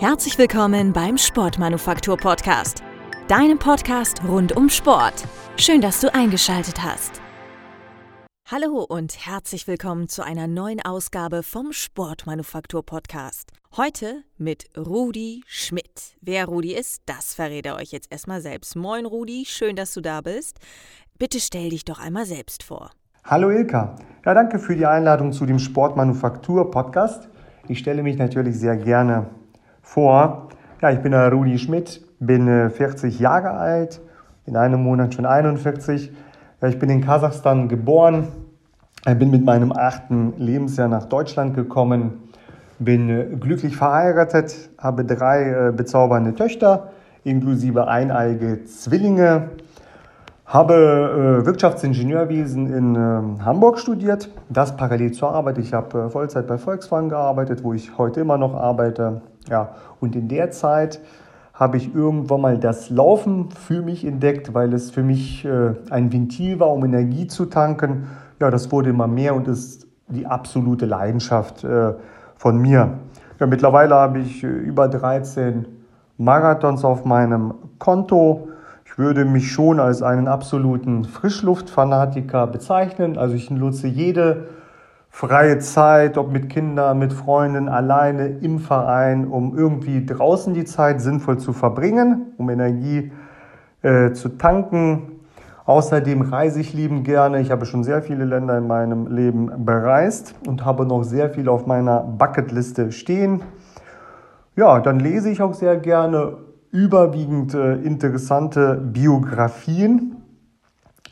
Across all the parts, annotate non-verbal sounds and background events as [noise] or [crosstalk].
Herzlich willkommen beim Sportmanufaktur Podcast, deinem Podcast rund um Sport. Schön, dass du eingeschaltet hast. Hallo und herzlich willkommen zu einer neuen Ausgabe vom Sportmanufaktur Podcast. Heute mit Rudi Schmidt. Wer Rudi ist, das verrät er euch jetzt erstmal selbst. Moin Rudi, schön, dass du da bist. Bitte stell dich doch einmal selbst vor. Hallo Ilka. Ja, danke für die Einladung zu dem Sportmanufaktur Podcast. Ich stelle mich natürlich sehr gerne vor. Ja, ich bin der Rudi Schmidt, bin 40 äh, Jahre alt, in einem Monat schon 41. Ja, ich bin in Kasachstan geboren, bin mit meinem achten Lebensjahr nach Deutschland gekommen, bin äh, glücklich verheiratet, habe drei äh, bezaubernde Töchter, inklusive eineige Zwillinge. Habe äh, Wirtschaftsingenieurwesen in äh, Hamburg studiert, das parallel zur Arbeit. Ich habe äh, Vollzeit bei Volkswagen gearbeitet, wo ich heute immer noch arbeite. Ja, und in der Zeit habe ich irgendwann mal das Laufen für mich entdeckt, weil es für mich äh, ein Ventil war, um Energie zu tanken. Ja, das wurde immer mehr und ist die absolute Leidenschaft äh, von mir. Ja, mittlerweile habe ich äh, über 13 Marathons auf meinem Konto würde mich schon als einen absoluten Frischluftfanatiker bezeichnen. Also ich nutze jede freie Zeit, ob mit Kindern, mit Freunden, alleine im Verein, um irgendwie draußen die Zeit sinnvoll zu verbringen, um Energie äh, zu tanken. Außerdem reise ich liebend gerne. Ich habe schon sehr viele Länder in meinem Leben bereist und habe noch sehr viel auf meiner Bucketliste stehen. Ja, dann lese ich auch sehr gerne überwiegend äh, interessante Biografien.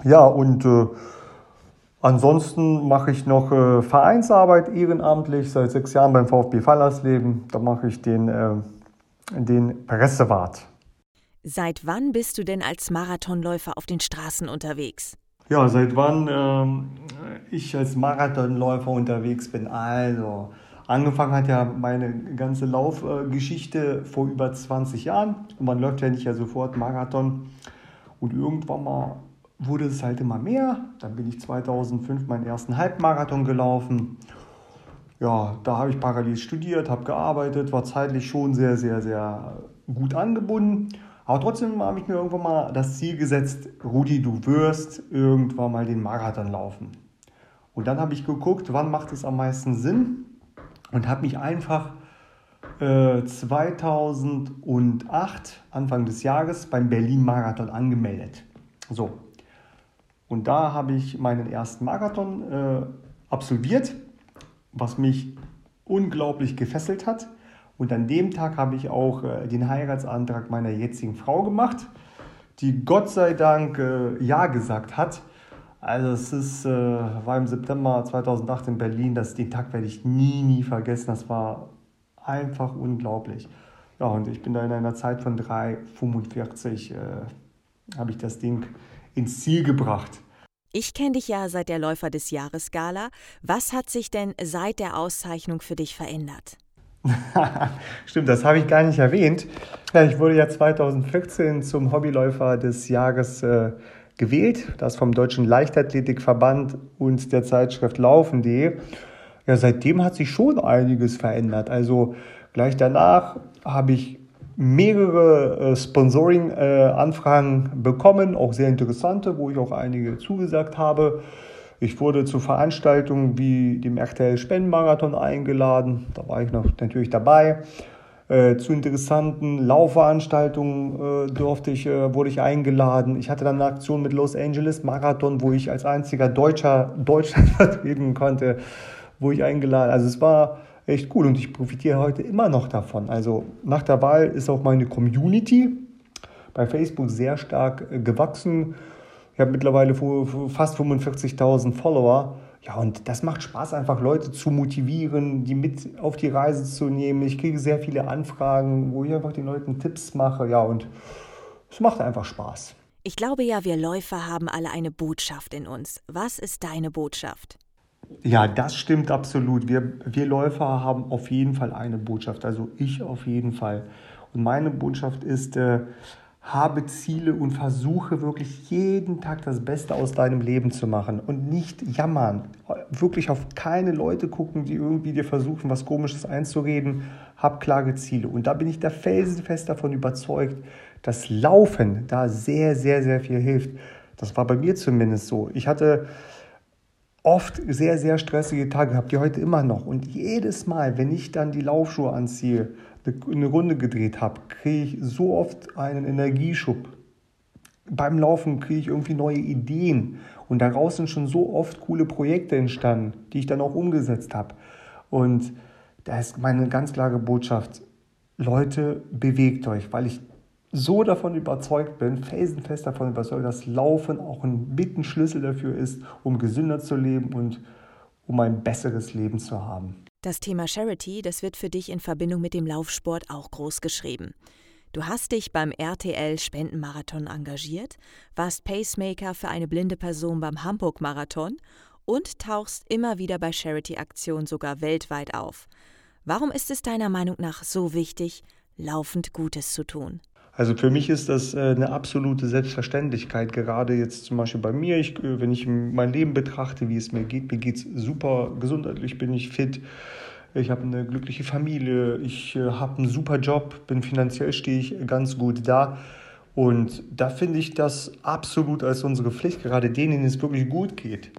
Ja, und äh, ansonsten mache ich noch äh, Vereinsarbeit ehrenamtlich seit sechs Jahren beim VfB Fallersleben. Da mache ich den, äh, den Pressewart. Seit wann bist du denn als Marathonläufer auf den Straßen unterwegs? Ja, seit wann ähm, ich als Marathonläufer unterwegs bin. Also, Angefangen hat ja meine ganze Laufgeschichte vor über 20 Jahren. Und man läuft ja nicht ja sofort Marathon. Und irgendwann mal wurde es halt immer mehr. Dann bin ich 2005 meinen ersten Halbmarathon gelaufen. Ja, da habe ich parallel studiert, habe gearbeitet, war zeitlich schon sehr, sehr, sehr gut angebunden. Aber trotzdem habe ich mir irgendwann mal das Ziel gesetzt, Rudi, du wirst irgendwann mal den Marathon laufen. Und dann habe ich geguckt, wann macht es am meisten Sinn und habe mich einfach äh, 2008, Anfang des Jahres, beim Berlin-Marathon angemeldet. So. Und da habe ich meinen ersten Marathon äh, absolviert, was mich unglaublich gefesselt hat. Und an dem Tag habe ich auch äh, den Heiratsantrag meiner jetzigen Frau gemacht, die Gott sei Dank äh, Ja gesagt hat. Also es ist, äh, war im September 2008 in Berlin, das, den Tag werde ich nie, nie vergessen. Das war einfach unglaublich. Ja, und ich bin da in einer Zeit von 3,45 äh, habe ich das Ding ins Ziel gebracht. Ich kenne dich ja seit der Läufer des Jahres Gala. Was hat sich denn seit der Auszeichnung für dich verändert? [laughs] Stimmt, das habe ich gar nicht erwähnt. Ich wurde ja 2014 zum Hobbyläufer des Jahres äh, gewählt, das vom Deutschen Leichtathletikverband und der Zeitschrift Laufen.de. Ja, seitdem hat sich schon einiges verändert. Also gleich danach habe ich mehrere äh, Sponsoring-Anfragen äh, bekommen, auch sehr interessante, wo ich auch einige zugesagt habe. Ich wurde zu Veranstaltungen wie dem RTL Spendenmarathon eingeladen, da war ich noch natürlich dabei. Äh, zu interessanten Laufveranstaltungen äh, durfte ich, äh, wurde ich eingeladen. Ich hatte dann eine Aktion mit Los Angeles Marathon, wo ich als einziger Deutscher Deutschland [laughs] vertreten konnte, wo ich eingeladen. Also es war echt cool und ich profitiere heute immer noch davon. Also nach der Wahl ist auch meine Community bei Facebook sehr stark äh, gewachsen. Ich habe mittlerweile fast 45.000 Follower ja, und das macht Spaß, einfach Leute zu motivieren, die mit auf die Reise zu nehmen. Ich kriege sehr viele Anfragen, wo ich einfach den Leuten Tipps mache. Ja, und es macht einfach Spaß. Ich glaube ja, wir Läufer haben alle eine Botschaft in uns. Was ist deine Botschaft? Ja, das stimmt absolut. Wir, wir Läufer haben auf jeden Fall eine Botschaft. Also ich auf jeden Fall. Und meine Botschaft ist, äh, habe Ziele und versuche wirklich jeden Tag das Beste aus deinem Leben zu machen und nicht jammern. Wirklich auf keine Leute gucken, die irgendwie dir versuchen, was Komisches einzureden. Hab klare Ziele. Und da bin ich der felsenfest davon überzeugt, dass Laufen da sehr, sehr, sehr viel hilft. Das war bei mir zumindest so. Ich hatte oft sehr, sehr stressige Tage gehabt, die heute immer noch. Und jedes Mal, wenn ich dann die Laufschuhe anziehe, eine Runde gedreht habe, kriege ich so oft einen Energieschub. Beim Laufen kriege ich irgendwie neue Ideen. Und daraus sind schon so oft coole Projekte entstanden, die ich dann auch umgesetzt habe. Und da ist meine ganz klare Botschaft, Leute, bewegt euch, weil ich so davon überzeugt bin, felsenfest davon überzeugt, dass Laufen auch ein Mittenschlüssel dafür ist, um gesünder zu leben und um ein besseres Leben zu haben. Das Thema Charity, das wird für dich in Verbindung mit dem Laufsport auch groß geschrieben. Du hast dich beim RTL Spendenmarathon engagiert, warst Pacemaker für eine blinde Person beim Hamburg Marathon und tauchst immer wieder bei Charity-Aktionen sogar weltweit auf. Warum ist es deiner Meinung nach so wichtig, laufend Gutes zu tun? Also für mich ist das äh, eine absolute Selbstverständlichkeit, gerade jetzt zum Beispiel bei mir, ich, äh, wenn ich mein Leben betrachte, wie es mir geht, mir geht es super gesundheitlich, bin ich fit, ich habe eine glückliche Familie, ich äh, habe einen super Job, bin finanziell stehe ich ganz gut da. Und da finde ich das absolut als unsere Pflicht, gerade denen, denen es wirklich gut geht,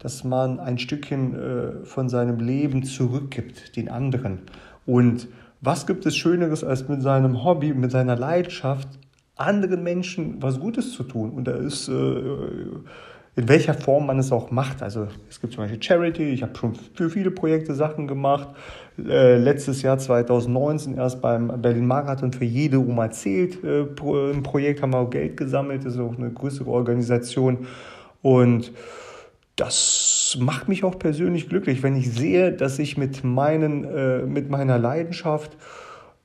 dass man ein Stückchen von seinem Leben zurückgibt, den anderen. Und was gibt es Schöneres, als mit seinem Hobby, mit seiner Leidenschaft anderen Menschen was Gutes zu tun? Und da ist, äh, in welcher Form man es auch macht. Also es gibt zum Beispiel Charity, ich habe schon für viele Projekte Sachen gemacht. Äh, letztes Jahr 2019 erst beim Berlin Marathon für jede Oma zählt äh, ein Projekt, haben wir auch Geld gesammelt, das ist auch eine größere Organisation. Und das macht mich auch persönlich glücklich, wenn ich sehe, dass ich mit, meinen, äh, mit meiner Leidenschaft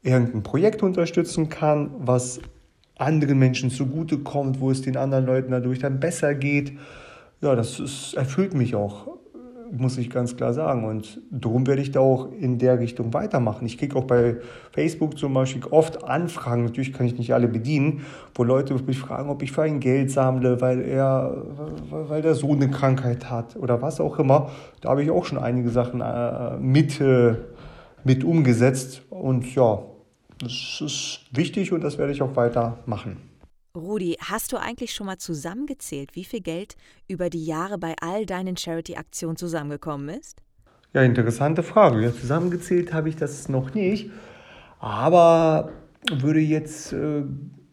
irgendein Projekt unterstützen kann, was anderen Menschen zugutekommt, wo es den anderen Leuten dadurch dann besser geht. Ja, das ist, erfüllt mich auch muss ich ganz klar sagen. Und darum werde ich da auch in der Richtung weitermachen. Ich kriege auch bei Facebook zum Beispiel oft Anfragen, natürlich kann ich nicht alle bedienen, wo Leute mich fragen, ob ich für ein Geld sammle, weil er, weil der Sohn eine Krankheit hat oder was auch immer. Da habe ich auch schon einige Sachen äh, mit, äh, mit umgesetzt. Und ja, das ist wichtig und das werde ich auch weitermachen. Rudi, hast du eigentlich schon mal zusammengezählt, wie viel Geld über die Jahre bei all deinen Charity-Aktionen zusammengekommen ist? Ja, interessante Frage. Ja, zusammengezählt habe ich das noch nicht. Aber würde jetzt, äh,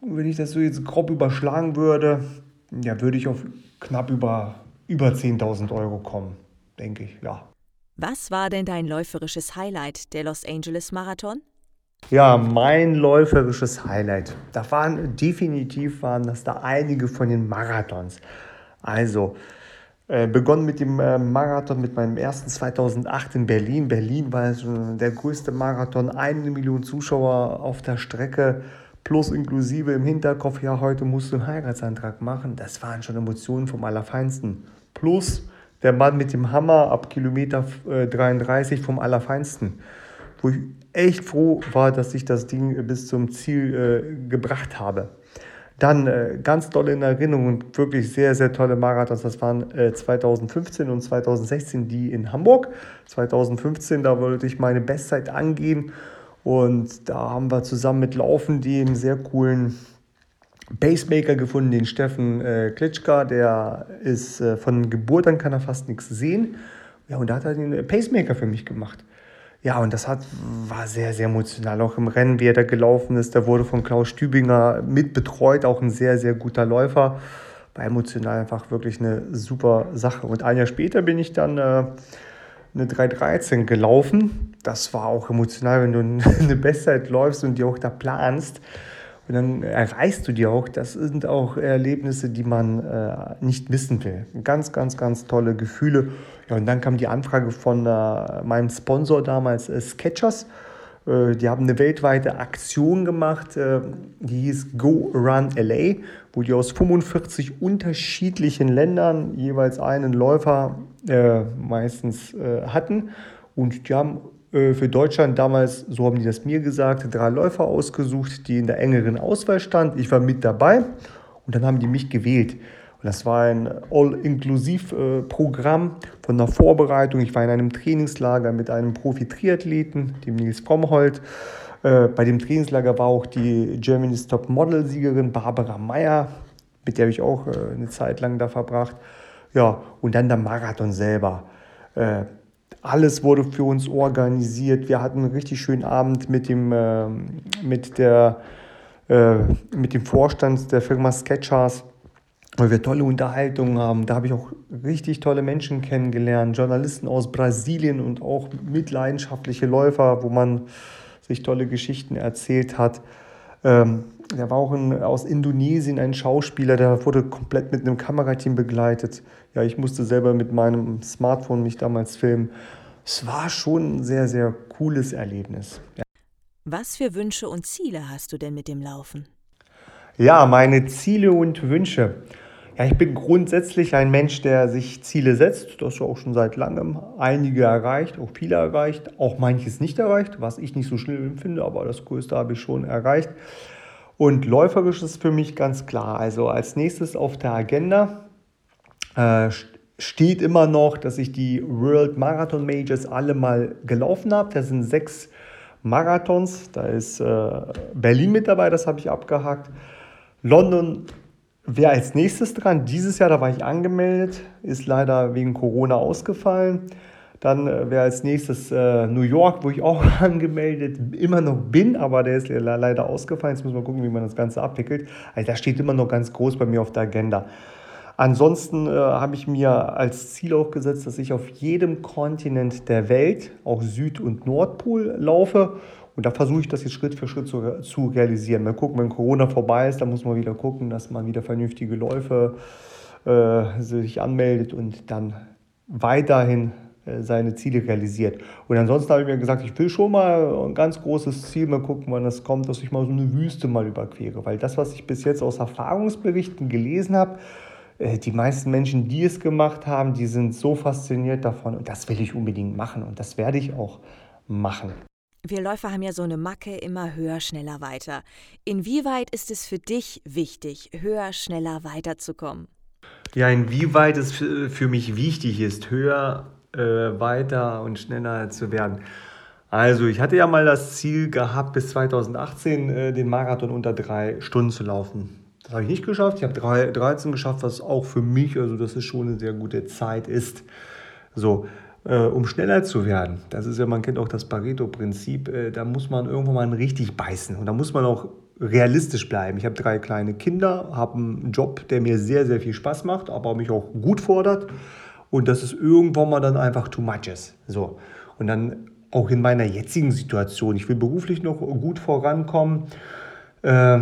wenn ich das so jetzt grob überschlagen würde, ja, würde ich auf knapp über, über 10.000 Euro kommen, denke ich, ja. Was war denn dein läuferisches Highlight der Los Angeles Marathon? Ja, mein läuferisches Highlight. Da waren definitiv waren das da einige von den Marathons. Also äh, begonnen mit dem äh, Marathon mit meinem ersten 2008 in Berlin. Berlin war also der größte Marathon, eine Million Zuschauer auf der Strecke plus inklusive im Hinterkopf, ja, heute musst du einen Heiratsantrag machen. Das waren schon Emotionen vom Allerfeinsten. Plus der Mann mit dem Hammer ab Kilometer äh, 33 vom Allerfeinsten wo ich echt froh war, dass ich das Ding bis zum Ziel äh, gebracht habe. Dann äh, ganz toll in Erinnerung und wirklich sehr, sehr tolle Marathons. Das waren äh, 2015 und 2016 die in Hamburg. 2015, da wollte ich meine Bestzeit angehen und da haben wir zusammen mit Laufen den sehr coolen Pacemaker gefunden, den Steffen äh, Klitschka. Der ist äh, von Geburt an kann er fast nichts sehen. Ja, und da hat er den Pacemaker für mich gemacht. Ja, und das hat, war sehr, sehr emotional. Auch im Rennen, wie er da gelaufen ist, der wurde von Klaus Stübinger mitbetreut, auch ein sehr, sehr guter Läufer. War emotional einfach wirklich eine super Sache. Und ein Jahr später bin ich dann äh, eine 3.13 gelaufen. Das war auch emotional, wenn du [laughs] eine Bestzeit läufst und die auch da planst. Und dann erreichst du die auch. Das sind auch Erlebnisse, die man äh, nicht missen will. Ganz, ganz, ganz tolle Gefühle. Ja, und dann kam die Anfrage von äh, meinem Sponsor damals, äh, Sketchers. Äh, die haben eine weltweite Aktion gemacht, äh, die hieß Go Run LA, wo die aus 45 unterschiedlichen Ländern jeweils einen Läufer äh, meistens hatten. Und die haben für Deutschland damals, so haben die das mir gesagt, drei Läufer ausgesucht, die in der engeren Auswahl standen. Ich war mit dabei und dann haben die mich gewählt. Und das war ein All-Inklusiv-Programm von der Vorbereitung. Ich war in einem Trainingslager mit einem Profi-Triathleten, dem Nils Fromhold. Äh, bei dem Trainingslager war auch die Germany's Top Model-Siegerin Barbara Meyer, mit der habe ich auch äh, eine Zeit lang da verbracht. Ja, und dann der Marathon selber. Äh, alles wurde für uns organisiert. Wir hatten einen richtig schönen Abend mit dem, mit der, mit dem Vorstand der Firma Sketchers weil wir tolle Unterhaltungen haben. Da habe ich auch richtig tolle Menschen kennengelernt, Journalisten aus Brasilien und auch mitleidenschaftliche Läufer, wo man sich tolle Geschichten erzählt hat. Ähm, da war auch ein, aus Indonesien ein Schauspieler, der wurde komplett mit einem Kamerateam begleitet. Ja, ich musste selber mit meinem Smartphone mich damals filmen. Es war schon ein sehr, sehr cooles Erlebnis. Ja. Was für Wünsche und Ziele hast du denn mit dem Laufen? Ja, meine Ziele und Wünsche. Ja, ich bin grundsätzlich ein Mensch, der sich Ziele setzt. Das ist auch schon seit langem. Einige erreicht, auch viele erreicht, auch manches nicht erreicht, was ich nicht so schlimm finde, aber das Größte habe ich schon erreicht. Und läuferisch ist für mich ganz klar. Also als nächstes auf der Agenda äh, steht immer noch, dass ich die World Marathon Majors alle mal gelaufen habe. Das sind sechs Marathons. Da ist äh, Berlin mit dabei, das habe ich abgehakt. London Wer als nächstes dran? Dieses Jahr, da war ich angemeldet, ist leider wegen Corona ausgefallen. Dann äh, wäre als nächstes äh, New York, wo ich auch [laughs] angemeldet immer noch bin, aber der ist leider ausgefallen. Jetzt müssen wir gucken, wie man das Ganze abwickelt. Also das steht immer noch ganz groß bei mir auf der Agenda. Ansonsten äh, habe ich mir als Ziel auch gesetzt, dass ich auf jedem Kontinent der Welt, auch Süd- und Nordpol, laufe und da versuche ich das jetzt Schritt für Schritt zu, zu realisieren. Mal gucken, wenn Corona vorbei ist, dann muss man wieder gucken, dass man wieder vernünftige Läufe äh, sich anmeldet und dann weiterhin seine Ziele realisiert. Und ansonsten habe ich mir gesagt, ich will schon mal ein ganz großes Ziel, mal gucken, wann das kommt, dass ich mal so eine Wüste mal überquere. Weil das, was ich bis jetzt aus Erfahrungsberichten gelesen habe, äh, die meisten Menschen, die es gemacht haben, die sind so fasziniert davon und das will ich unbedingt machen und das werde ich auch machen. Wir Läufer haben ja so eine Macke, immer höher, schneller, weiter. Inwieweit ist es für dich wichtig, höher, schneller, weiterzukommen? Ja, inwieweit es für mich wichtig ist, höher, äh, weiter und schneller zu werden. Also, ich hatte ja mal das Ziel gehabt, bis 2018 äh, den Marathon unter drei Stunden zu laufen. Das habe ich nicht geschafft. Ich habe 13 geschafft, was auch für mich, also das ist schon eine sehr gute Zeit ist. So, äh, um schneller zu werden. Das ist ja, man kennt auch das Pareto-Prinzip, äh, da muss man irgendwann mal richtig beißen und da muss man auch realistisch bleiben. Ich habe drei kleine Kinder, habe einen Job, der mir sehr, sehr viel Spaß macht, aber mich auch gut fordert und dass es irgendwann mal dann einfach too much ist. So. Und dann auch in meiner jetzigen Situation, ich will beruflich noch gut vorankommen, äh,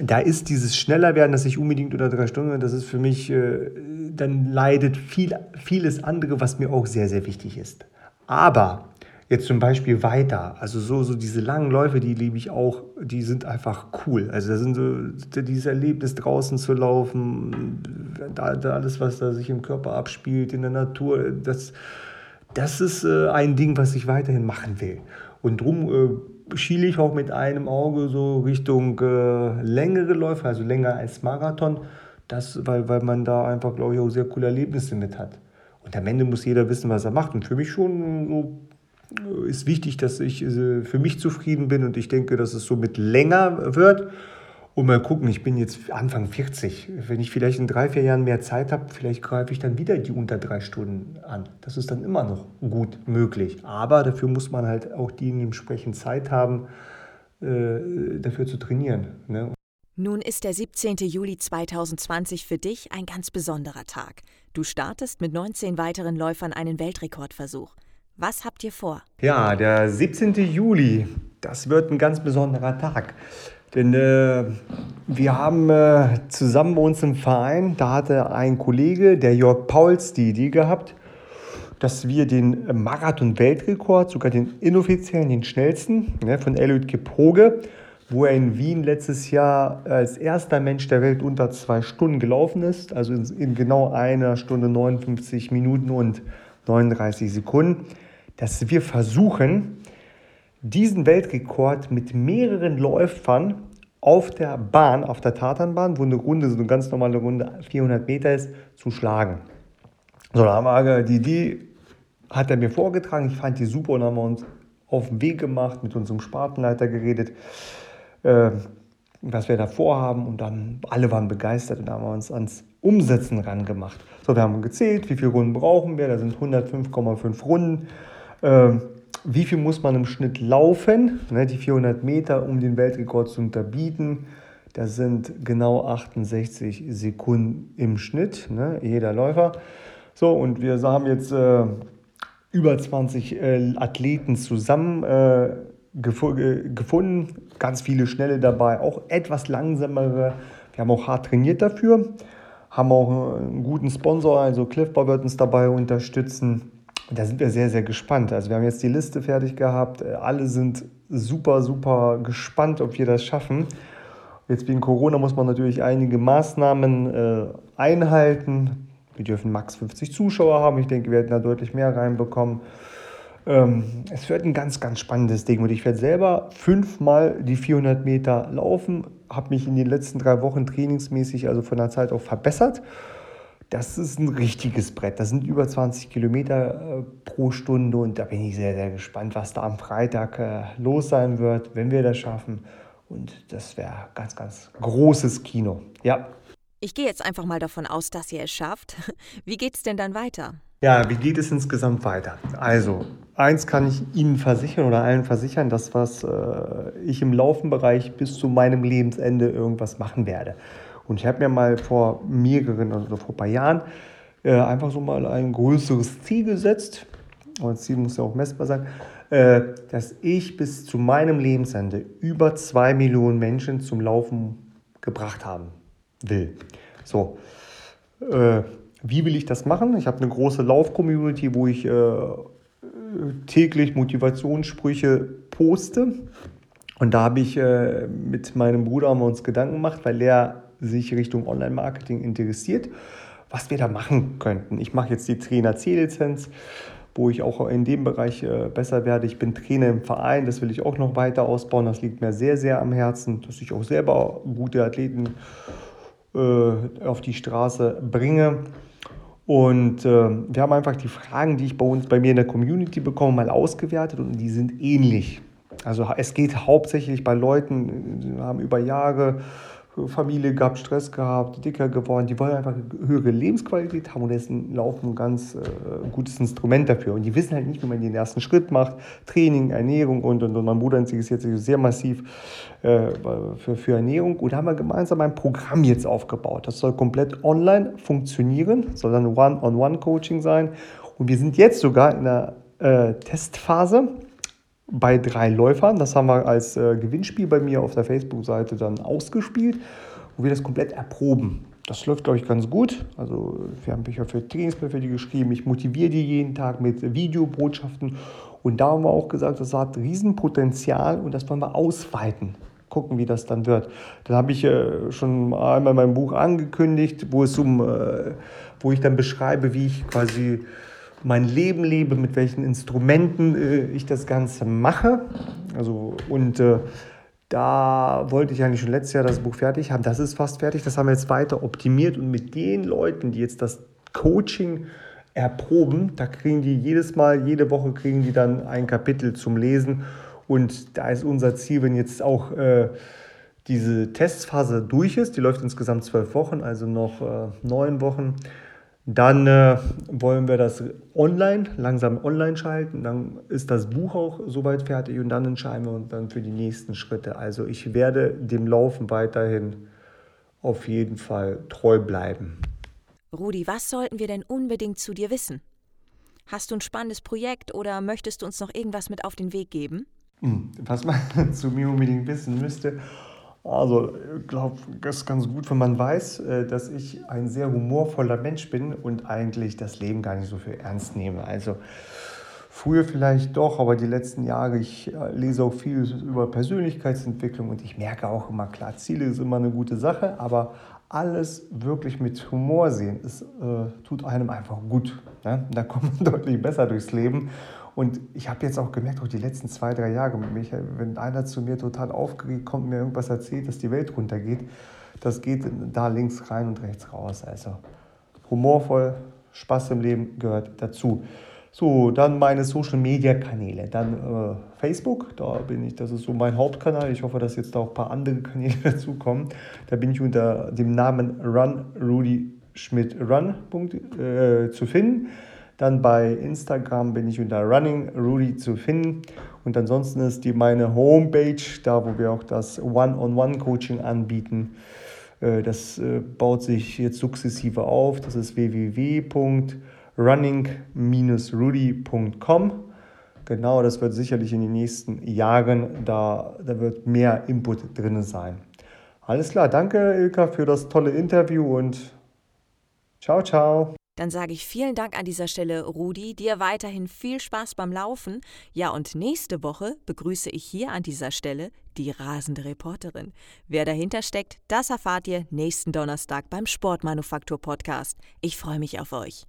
da ist dieses schneller werden, dass ich unbedingt unter drei Stunden, das ist für mich, äh, dann leidet viel, vieles andere, was mir auch sehr, sehr wichtig ist. Aber jetzt zum Beispiel weiter, also so, so diese langen Läufe, die liebe ich auch, die sind einfach cool. Also da sind so dieses Erlebnis draußen zu laufen, da, da alles, was da sich im Körper abspielt, in der Natur, das, das ist äh, ein Ding, was ich weiterhin machen will. Und drum äh, schiele ich auch mit einem Auge so Richtung äh, längere Läufe, also länger als Marathon, das, weil, weil man da einfach, glaube ich, auch sehr coole Erlebnisse mit hat. Und am Ende muss jeder wissen, was er macht. Und für mich schon so ist wichtig, dass ich äh, für mich zufrieden bin und ich denke, dass es somit länger wird. Und mal gucken, ich bin jetzt Anfang 40. Wenn ich vielleicht in drei, vier Jahren mehr Zeit habe, vielleicht greife ich dann wieder die unter drei Stunden an. Das ist dann immer noch gut möglich. Aber dafür muss man halt auch die entsprechend Zeit haben, äh, dafür zu trainieren. Ne? Nun ist der 17. Juli 2020 für dich ein ganz besonderer Tag. Du startest mit 19 weiteren Läufern einen Weltrekordversuch. Was habt ihr vor? Ja, der 17. Juli, das wird ein ganz besonderer Tag. Denn äh, wir haben äh, zusammen bei uns im Verein, da hatte ein Kollege, der Jörg Pauls, die Idee gehabt, dass wir den Marathon-Weltrekord, sogar den inoffiziellen, den schnellsten, ne, von Eliud Kipchoge, wo er in Wien letztes Jahr als erster Mensch der Welt unter zwei Stunden gelaufen ist, also in, in genau einer Stunde 59 Minuten und 39 Sekunden, dass wir versuchen, diesen Weltrekord mit mehreren Läufern auf der Bahn, auf der Tatanbahn, wo eine Runde, so eine ganz normale Runde 400 Meter ist, zu schlagen. So, da haben wir die Idee, hat er mir vorgetragen, ich fand die super und haben wir uns auf den Weg gemacht, mit unserem Spartenleiter geredet, äh, was wir da vorhaben und dann alle waren begeistert und da haben wir uns ans Umsetzen rangemacht. So, wir haben gezählt, wie viele Runden brauchen wir, da sind 105,5 Runden. Äh, wie viel muss man im Schnitt laufen, ne, die 400 Meter, um den Weltrekord zu unterbieten. Das sind genau 68 Sekunden im Schnitt, ne, jeder Läufer. So, und wir haben jetzt äh, über 20 äh, Athleten zusammen äh, gef gefunden, ganz viele schnelle dabei, auch etwas langsamere. Wir haben auch hart trainiert dafür, haben auch einen guten Sponsor, also Cliffbar wird uns dabei unterstützen. Und da sind wir sehr, sehr gespannt. Also wir haben jetzt die Liste fertig gehabt. Alle sind super, super gespannt, ob wir das schaffen. Jetzt wegen Corona muss man natürlich einige Maßnahmen äh, einhalten. Wir dürfen max 50 Zuschauer haben. Ich denke, wir werden da deutlich mehr reinbekommen. Ähm, es wird ein ganz, ganz spannendes Ding. Und ich werde selber fünfmal die 400 Meter laufen. Habe mich in den letzten drei Wochen trainingsmäßig, also von der Zeit auch verbessert. Das ist ein richtiges Brett. Das sind über 20 Kilometer äh, pro Stunde und da bin ich sehr, sehr gespannt, was da am Freitag äh, los sein wird, wenn wir das schaffen. Und das wäre ganz, ganz großes Kino. Ja. Ich gehe jetzt einfach mal davon aus, dass ihr es schafft. [laughs] Wie geht es denn dann weiter? Ja, wie geht es insgesamt weiter? Also, eins kann ich Ihnen versichern oder allen versichern, dass was äh, ich im Laufenbereich bis zu meinem Lebensende irgendwas machen werde. Und ich habe mir mal vor mehreren, also vor ein paar Jahren, äh, einfach so mal ein größeres Ziel gesetzt. Und das Ziel muss ja auch messbar sein, äh, dass ich bis zu meinem Lebensende über zwei Millionen Menschen zum Laufen gebracht haben will. So, äh, wie will ich das machen? Ich habe eine große Lauf-Community, wo ich äh, täglich Motivationssprüche poste. Und da habe ich äh, mit meinem Bruder haben wir uns Gedanken gemacht, weil er sich Richtung Online-Marketing interessiert, was wir da machen könnten. Ich mache jetzt die Trainer-C-Lizenz, wo ich auch in dem Bereich äh, besser werde. Ich bin Trainer im Verein, das will ich auch noch weiter ausbauen. Das liegt mir sehr, sehr am Herzen, dass ich auch selber gute Athleten äh, auf die Straße bringe. Und äh, wir haben einfach die Fragen, die ich bei uns, bei mir in der Community bekomme, mal ausgewertet und die sind ähnlich. Also es geht hauptsächlich bei Leuten, die haben über Jahre Familie gehabt, Stress gehabt, dicker geworden. Die wollen einfach höhere Lebensqualität haben und ist ein Laufen ein ganz äh, gutes Instrument dafür. Und die wissen halt nicht, wie man den ersten Schritt macht. Training, Ernährung und, und, und mein Bruder interessiert sich sehr massiv äh, für, für Ernährung. Und da haben wir gemeinsam ein Programm jetzt aufgebaut. Das soll komplett online funktionieren, soll dann One-on-One-Coaching sein. Und wir sind jetzt sogar in der äh, Testphase bei drei Läufern. Das haben wir als äh, Gewinnspiel bei mir auf der Facebook-Seite dann ausgespielt, wo wir das komplett erproben. Das läuft, glaube ich, ganz gut. Also wir haben Bücher für die geschrieben. Ich motiviere die jeden Tag mit Videobotschaften. Und da haben wir auch gesagt, das hat Riesenpotenzial und das wollen wir ausweiten. Gucken, wie das dann wird. Dann habe ich äh, schon einmal mein Buch angekündigt, wo es um, äh, wo ich dann beschreibe, wie ich quasi mein Leben lebe, mit welchen Instrumenten äh, ich das Ganze mache. Also, und äh, da wollte ich eigentlich schon letztes Jahr das Buch fertig haben. Das ist fast fertig. Das haben wir jetzt weiter optimiert. Und mit den Leuten, die jetzt das Coaching erproben, da kriegen die jedes Mal, jede Woche kriegen die dann ein Kapitel zum Lesen. Und da ist unser Ziel, wenn jetzt auch äh, diese Testphase durch ist, die läuft insgesamt zwölf Wochen, also noch äh, neun Wochen, dann äh, wollen wir das online, langsam online schalten. Dann ist das Buch auch soweit fertig und dann entscheiden wir uns dann für die nächsten Schritte. Also ich werde dem Laufen weiterhin auf jeden Fall treu bleiben. Rudi, was sollten wir denn unbedingt zu dir wissen? Hast du ein spannendes Projekt oder möchtest du uns noch irgendwas mit auf den Weg geben? Hm, was man [laughs] zu mir unbedingt wissen müsste, also ich glaube, das ist ganz gut, wenn man weiß, äh, dass ich ein sehr humorvoller Mensch bin und eigentlich das Leben gar nicht so viel ernst nehme. Also früher vielleicht doch, aber die letzten Jahre, ich äh, lese auch viel über Persönlichkeitsentwicklung und ich merke auch immer, klar, Ziele ist immer eine gute Sache, aber alles wirklich mit Humor sehen, es äh, tut einem einfach gut. Ne? Da kommt man [laughs] deutlich besser durchs Leben Und ich habe jetzt auch gemerkt, auch die letzten zwei, drei Jahre mit Michael, wenn einer zu mir total aufgeregt kommt und mir irgendwas erzählt, dass die Welt runtergeht, das geht da links rein und rechts raus. Also humorvoll, Spaß im Leben gehört dazu. So, dann meine Social Media Kanäle. Dann äh, Facebook, da bin ich, das ist so mein Hauptkanal. Ich hoffe, dass jetzt da auch ein paar andere Kanäle [laughs] dazukommen. Da bin ich unter dem Namen Run Rudy Schmidt Run äh, zu finden. Dann bei Instagram bin ich unter Running Rudy zu finden. Und ansonsten ist die meine Homepage, da wo wir auch das One-on-One-Coaching anbieten. Äh, das äh, baut sich jetzt sukzessive auf. Das ist www.running-rudy.com. Genau, das wird sicherlich in den nächsten Jahren, da, da wird mehr Input drin sein. Alles klar, danke Ilka für das tolle Interview und ciao, ciao. Dann sage ich vielen Dank an dieser Stelle, Rudi. Dir weiterhin viel Spaß beim Laufen. Ja, und nächste Woche begrüße ich hier an dieser Stelle die rasende Reporterin. Wer dahinter steckt, das erfahrt ihr nächsten Donnerstag beim Sportmanufaktur Podcast. Ich freue mich auf euch.